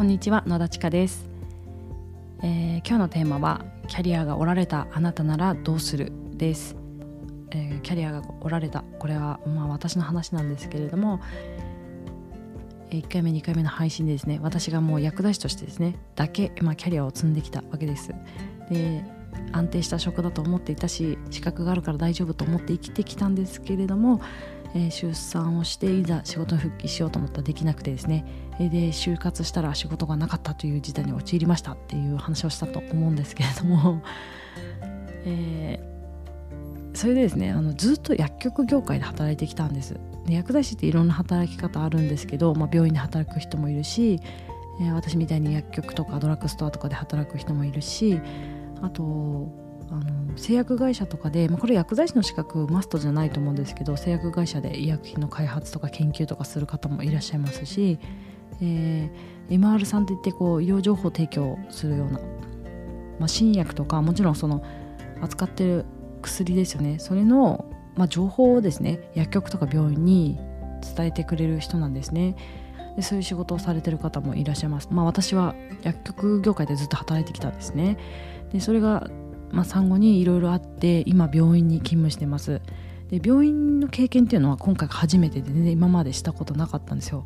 こんにちは野田千佳です、えー、今日のテーマはキャリアがおられたあなたならどうするです、えー、キャリアがおられた。これはまあ私の話なんですけれども1回目2回目の配信でですね私がもう役立ちとしてですねだけ、まあ、キャリアを積んできたわけです。で安定した職だと思っていたし資格があるから大丈夫と思って生きてきたんですけれどもえー、出産をしていざ仕事に復帰しようと思ったらできなくてですね、えー、で就活したら仕事がなかったという事態に陥りましたっていう話をしたと思うんですけれども、えー、それでですねあのずっと薬局業界で働いてきたんです。で薬剤師っていろんな働き方あるんですけど、まあ、病院で働く人もいるし、え、私みたいに薬局とかドラッグストアとかで働く人もいるしあとあの製薬会社とかで、まあ、これ薬剤師の資格マストじゃないと思うんですけど製薬会社で医薬品の開発とか研究とかする方もいらっしゃいますし、えー、MR さんっていってこう医療情報提供するような、まあ、新薬とかもちろんその扱ってる薬ですよねそれの、まあ、情報をですね薬局とか病院に伝えてくれる人なんですね。でそういう仕事をされてる方もいらっしゃいます。まあ私は薬局業界でずっと働いてきたんですね。でそれがまあ、産後にいろいろあって今病院に勤務してます。で病院の経験っていうのは今回初めてで全然今までしたことなかったんですよ。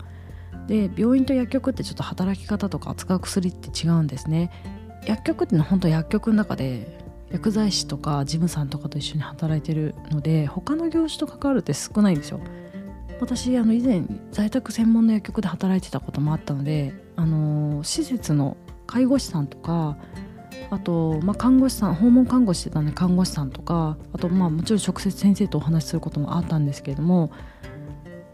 で病院と薬局ってちょっと働き方とか扱う薬って違うんですね。薬局ってのは本当薬局の中で薬剤師とか事務さんとかと一緒に働いてるので他の業種と関わるって少ないんですよ。私あの以前在宅専門の薬局で働いてたこともあったのであの施設の介護士さんとかあと、まあ、看護師さん訪問看護師してたんで看護師さんとかあとまあもちろん直接先生とお話しすることもあったんですけれども、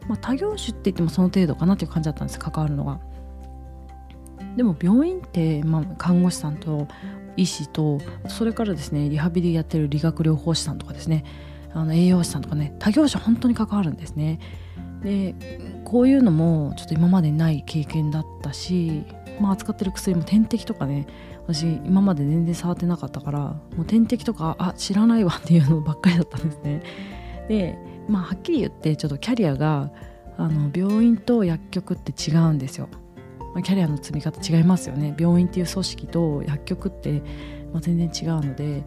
まあ、他業種って言ってもその程度かなっていう感じだったんです関わるのが。でも病院って、まあ、看護師さんと医師とそれからですねリハビリやってる理学療法士さんとかですねあの栄養士さんとかね他業種本当に関わるんですね。でこういうのもちょっと今までない経験だったし、まあ、扱ってる薬も点滴とかね私今まで全然触ってなかったからもう点滴とかあ知らないわっていうのばっかりだったんですね。でまあはっきり言ってちょっとキャリアがあの病院と薬局って違うんですよ、ま、キャリアの積み方違いますよね。病院っていう組織と薬局って、まあ、全然違うので。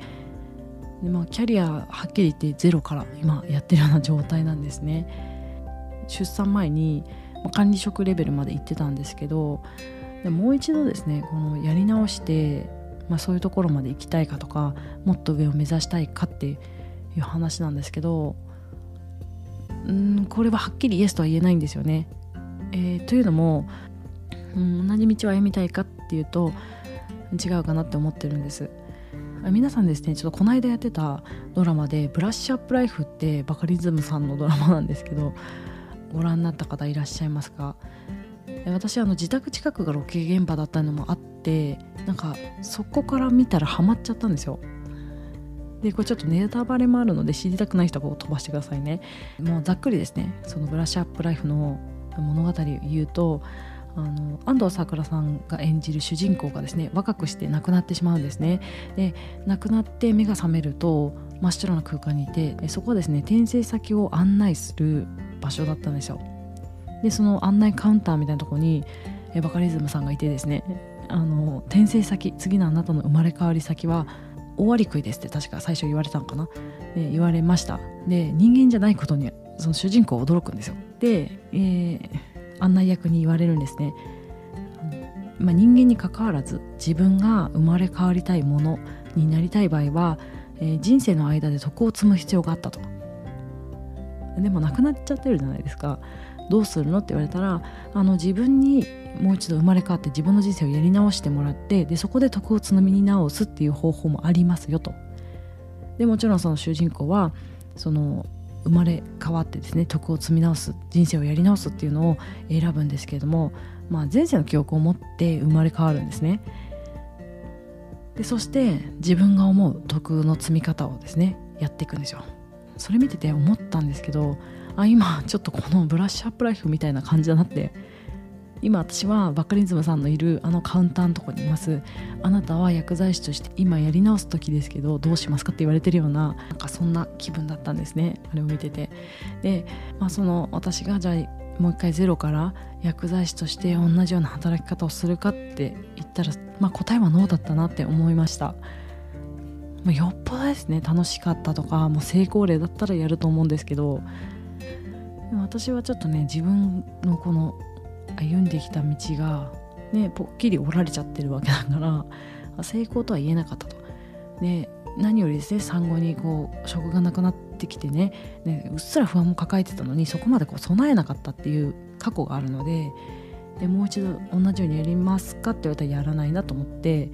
で、まあ、キャリアはっきり言ってゼロから今やってるような状態なんですね。出産前に管理職レベルまで行ってたんですけどでもう一度ですねこのやり直して、まあ、そういうところまで行きたいかとかもっと上を目指したいかっていう話なんですけどうんこれははっきりイエスとは言えないんですよね。えー、というのも、うん、同じ道を歩みたいかっていうと違うかなって思ってるんです。皆さんですねちょっとこの間やってたドラマで「ブラッシュアップライフ」ってバカリズムさんのドラマなんですけどご覧になった方いらっしゃいますか？私あの自宅近くがロケ現場だったのもあってなんかそこから見たらハマっちゃったんですよ。でこれちょっとネタバレもあるので知りたくない人は飛ばしてくださいね。もうざっくりですね。そのブラッシュアップライフの物語を言うとあの安藤サクラさんが演じる主人公がですね若くして亡くなってしまうんですね。で亡くなって目が覚めると真っ白な空間にいてそこはですね転生先を案内する場所だったんですよ。でその案内カウンターみたいなとこにえバカリズムさんがいてですねあの転生先次のあなたの生まれ変わり先は終わり食いですって確か最初言われたのかな、で言われました。で人間じゃないことにその主人公は驚くんですよ。で、えー、案内役に言われるんですね、まあ、人間にかかわらず自分が生まれ変わりたいものになりたい場合は、えー、人生の間で徳を積む必要があったと。でもなくなっちゃってるじゃないですか。どうするの？って言われたらあの自分にもう一度生まれ変わって自分の人生をやり直してもらってでそこで徳をつみに直すっていう方法もありますよと。でもちろんその主人公はその生まれ変わってですね徳を積み直す人生をやり直すっていうのを選ぶんですけれども、まあ、前世の記憶を持って生まれ変わるんですね。でそして自分が思う徳の積み方をですねやっていくんですよ。それ見てて思ったんですけどあ今ちょっとこのブラッシュアップライフみたいな感じだなって今私はバカリズムさんのいるあのカウンターのとこにいます。あなたは薬剤師として今やり直す時ですけどどうしますかって言われてるようななんかそんな気分だったんですね。あれを見てて。で、まあ、その私がじゃあもう一回ゼロから薬剤師として同じような働き方をするかって言ったら、まあ、答えはノーだったなって思いました。よっぽどですね楽しかったとかもう成功例だったらやると思うんですけど私はちょっとね自分のこの歩んできた道がねぽっきり折られちゃってるわけだから成功とは言えなかったと。で何よりですね産後にこう職がなくなってきてねねうっすら不安も抱えてたのにそこまでこう備えなかったっていう過去があるのででもう一度同じようにやりますかって言われたらやらないなと思って、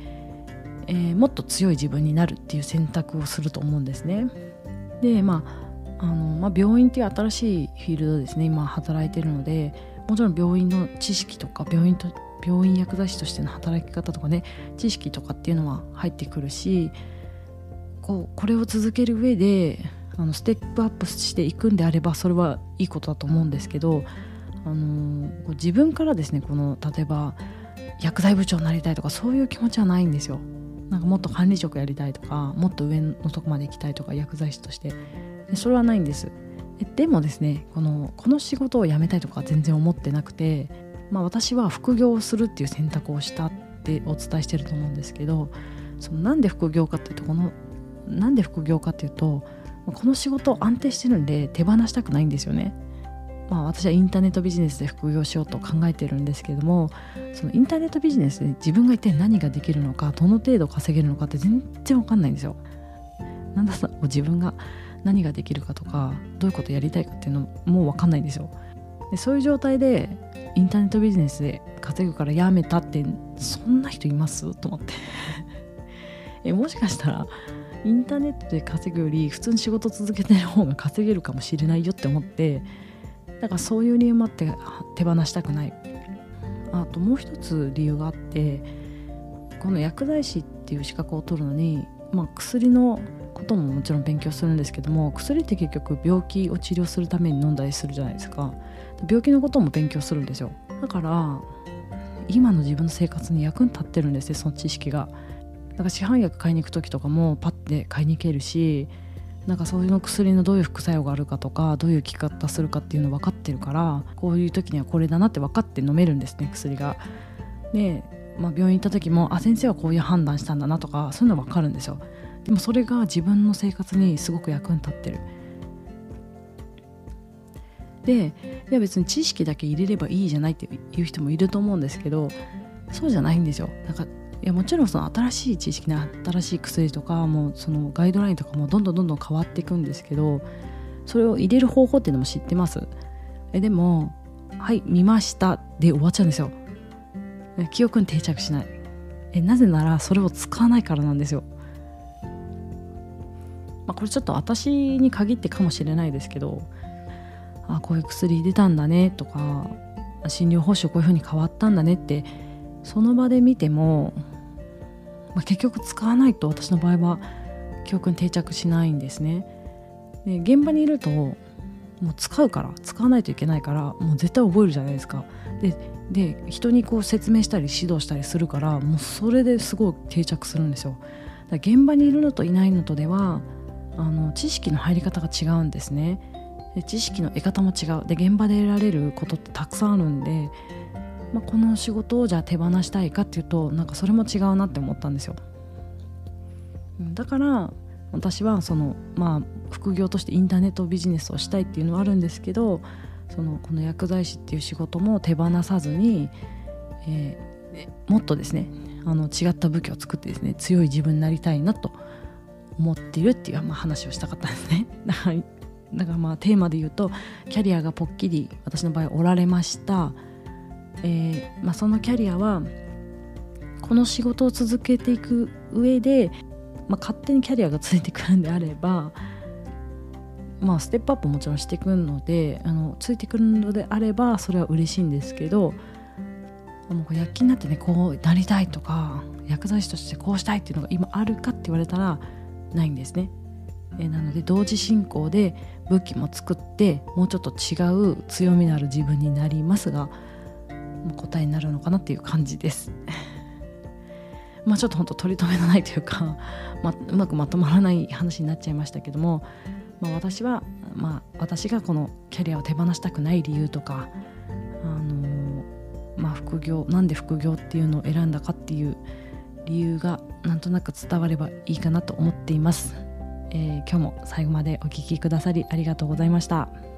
えー、もっと強い自分になるっていう選択をすると思うんですね。でまああのまあ、病院っていう新しいフィールドですね今働いてるのでもちろん病院の知識とか病院と病院薬剤師としての働き方とかね知識とかっていうのは入ってくるしこうこれを続ける上であのステップアップしていくんであればそれはいいことだと思うんですけど、あの自分からですねこの例えば薬剤部長になりたいとかそういう気持ちはないんですよ。なんかもっと管理職やりたいとかもっと上のとこまで行きたいとか薬剤師としてそれはないんですでもですねこのこの仕事を辞めたいとか全然思ってなくて、まあ、私は副業をするっていう選択をしたってお伝えしてると思うんですけどそのなんで副業かっていうとこのなんで副業かっていうとこの仕事安定してるんで手放したくないんですよね。まあ、私はインターネットビジネスで副業しようと考えてるんですけどもそのインターネットビジネスで自分が一体何ができるのかどの程度稼げるのかって全然わかんないんですよ。なんだろう自分が何ができるかとかどういうことやりたいかっていうのもわかんないんですよ。でそういう状態でインターネットビジネスで稼ぐからやめたってそんな人います？と思って。えもしかしたらインターネットで稼ぐより普通に仕事続けてる方が稼げるかもしれないよって思ってだからそういう理由もあって手放したくない。あともう一つ理由があってこの薬剤師っていう資格を取るのに、まあ、薬のことももちろん勉強するんですけども薬って結局病気を治療するために飲んだりするじゃないですか病気のことも勉強するんですよだから今の自分の生活に役に立ってるんですねその知識がだから市販薬買いに行く時とかもパッて買いに行けるしなんかそういうの薬のどういう副作用があるかとかどういう効き方するかっていうの分かってるからこういう時にはこれだなって分かって飲めるんですね薬が。で、まあ、病院行った時もあ先生はこういう判断したんだなとかそういうの分かるんですよ。でもそれが自分の生活にすごく役に立ってる。でいや別に知識だけ入れればいいじゃないっていう人もいると思うんですけどそうじゃないんですよ。なんかいやもちろんその新しい知識ね新しい薬とかもそのガイドラインとかもどんどんどんどん変わっていくんですけどそれを入れる方法っていうのも知ってますえでも「はい見ました」で終わっちゃうんですよ記憶に定着しないえなぜならそれを使わないからなんですよまあ、これちょっと私に限ってかもしれないですけどあこういう薬出たんだねとか診療報酬こういうふうに変わったんだねってその場で見ても、まあ、結局使わないと私の場合は記憶に定着しないんですね。で現場にいるともう使うから使わないといけないからもう絶対覚えるじゃないですか。でで人にこう説明したり指導したりするからもうそれですごい定着するんですよ。だ現場にいるのといないのとではあの知識の入り方が違うんですね。で知識の得方も違うで現場で得られることってたくさんあるんでまあ、この仕事をじゃあ手放したいかっていうとなんかそれも違うなって思ったんですよだから私はそのまあ副業としてインターネットビジネスをしたいっていうのはあるんですけどそのこの薬剤師っていう仕事も手放さずに、えー、もっとですねあの違った武器を作ってですね強い自分になりたいなと思ってるっていう、まあ、話をしたかったんですね。だからまあテーマで言うとキャリアがぽっきり私の場合おられましたえー、まあ、そのキャリアはこの仕事を続けていく上で、まあ、勝手にキャリアがついてくるんであれば、まあ、ステップアップもちろんしていくのであのついてくるのであればそれは嬉しいんですけどもう躍起になってねこうなりたいとか薬剤師としてこうしたいっていうのが今あるかって言われたらないんですね。えなので同時進行で武器も作ってもうちょっと違う強みのある自分になりますが答えになるのかなっていう感じです。まあちょっと本当取り留めのないというか、まうまくまとまらない話になっちゃいましたけどもまあ、私は、まあ、私がこのキャリアを手放したくない理由とか、あのまあ、副業なんで副業っていうのを選んだかっていう理由がなんとなく伝わればいいかなと思っています、えー、今日も最後までお聴きくださりありがとうございました。